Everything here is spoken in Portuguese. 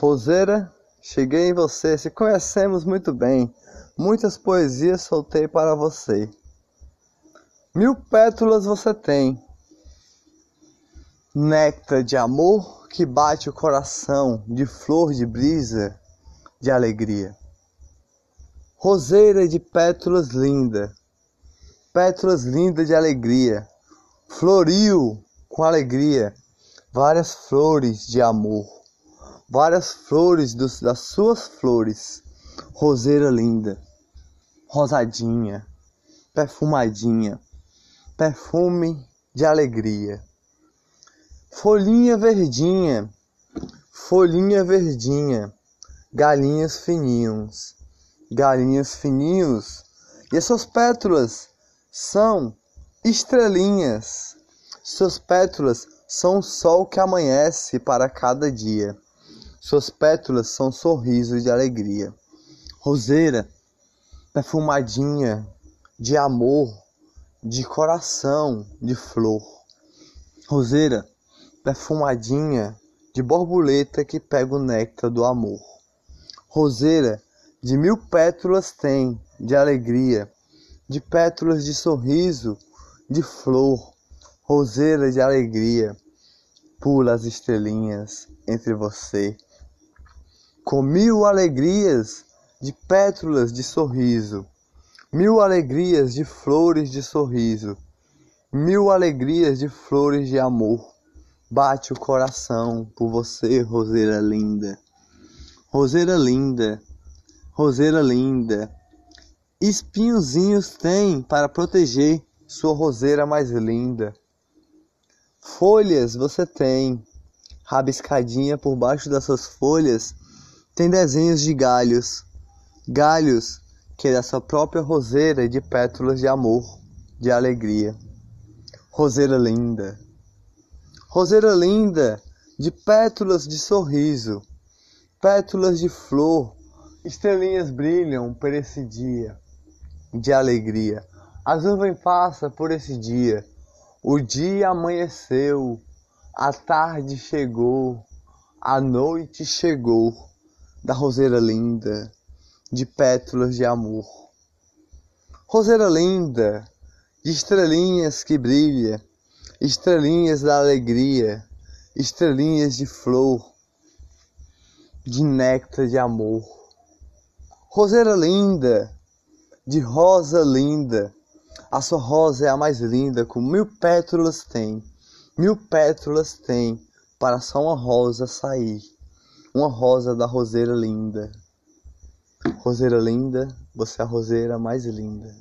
Roseira, cheguei em você, se conhecemos muito bem. Muitas poesias soltei para você. Mil pétalas você tem. Néctar de amor que bate o coração, de flor de brisa, de alegria. Roseira de pétalas linda, pétalas lindas de alegria, floriu com alegria várias flores de amor várias flores dos, das suas flores, roseira linda, rosadinha, perfumadinha, perfume de alegria. Folhinha verdinha, folhinha verdinha, galinhas fininhos, galinhas fininhos, e as suas pétalas são estrelinhas. Suas pétalas são o sol que amanhece para cada dia. Suas pétalas são sorrisos de alegria. Roseira, perfumadinha de amor, de coração, de flor. Roseira, perfumadinha de borboleta que pega o néctar do amor. Roseira, de mil pétalas tem, de alegria, de pétalas de sorriso, de flor. Roseira de alegria, pula as estrelinhas entre você com mil alegrias de pétalas de sorriso, mil alegrias de flores de sorriso, mil alegrias de flores de amor. Bate o coração por você, roseira linda. Roseira linda, roseira linda. Espinhozinhos tem para proteger sua roseira mais linda. Folhas você tem, rabiscadinha por baixo das suas folhas tem desenhos de galhos, galhos que é da sua própria roseira de pétalas de amor, de alegria. Roseira linda, roseira linda de pétalas de sorriso, pétalas de flor, estrelinhas brilham por esse dia de alegria. As nuvens passam por esse dia. O dia amanheceu, a tarde chegou, a noite chegou da roseira linda, de pétalas de amor. Roseira linda, de estrelinhas que brilha, estrelinhas da alegria, estrelinhas de flor, de néctar de amor. Roseira linda, de rosa linda, a sua rosa é a mais linda, com mil pétalas tem, mil pétalas tem, para só uma rosa sair uma rosa da roseira linda. Roseira linda, você é a roseira mais linda.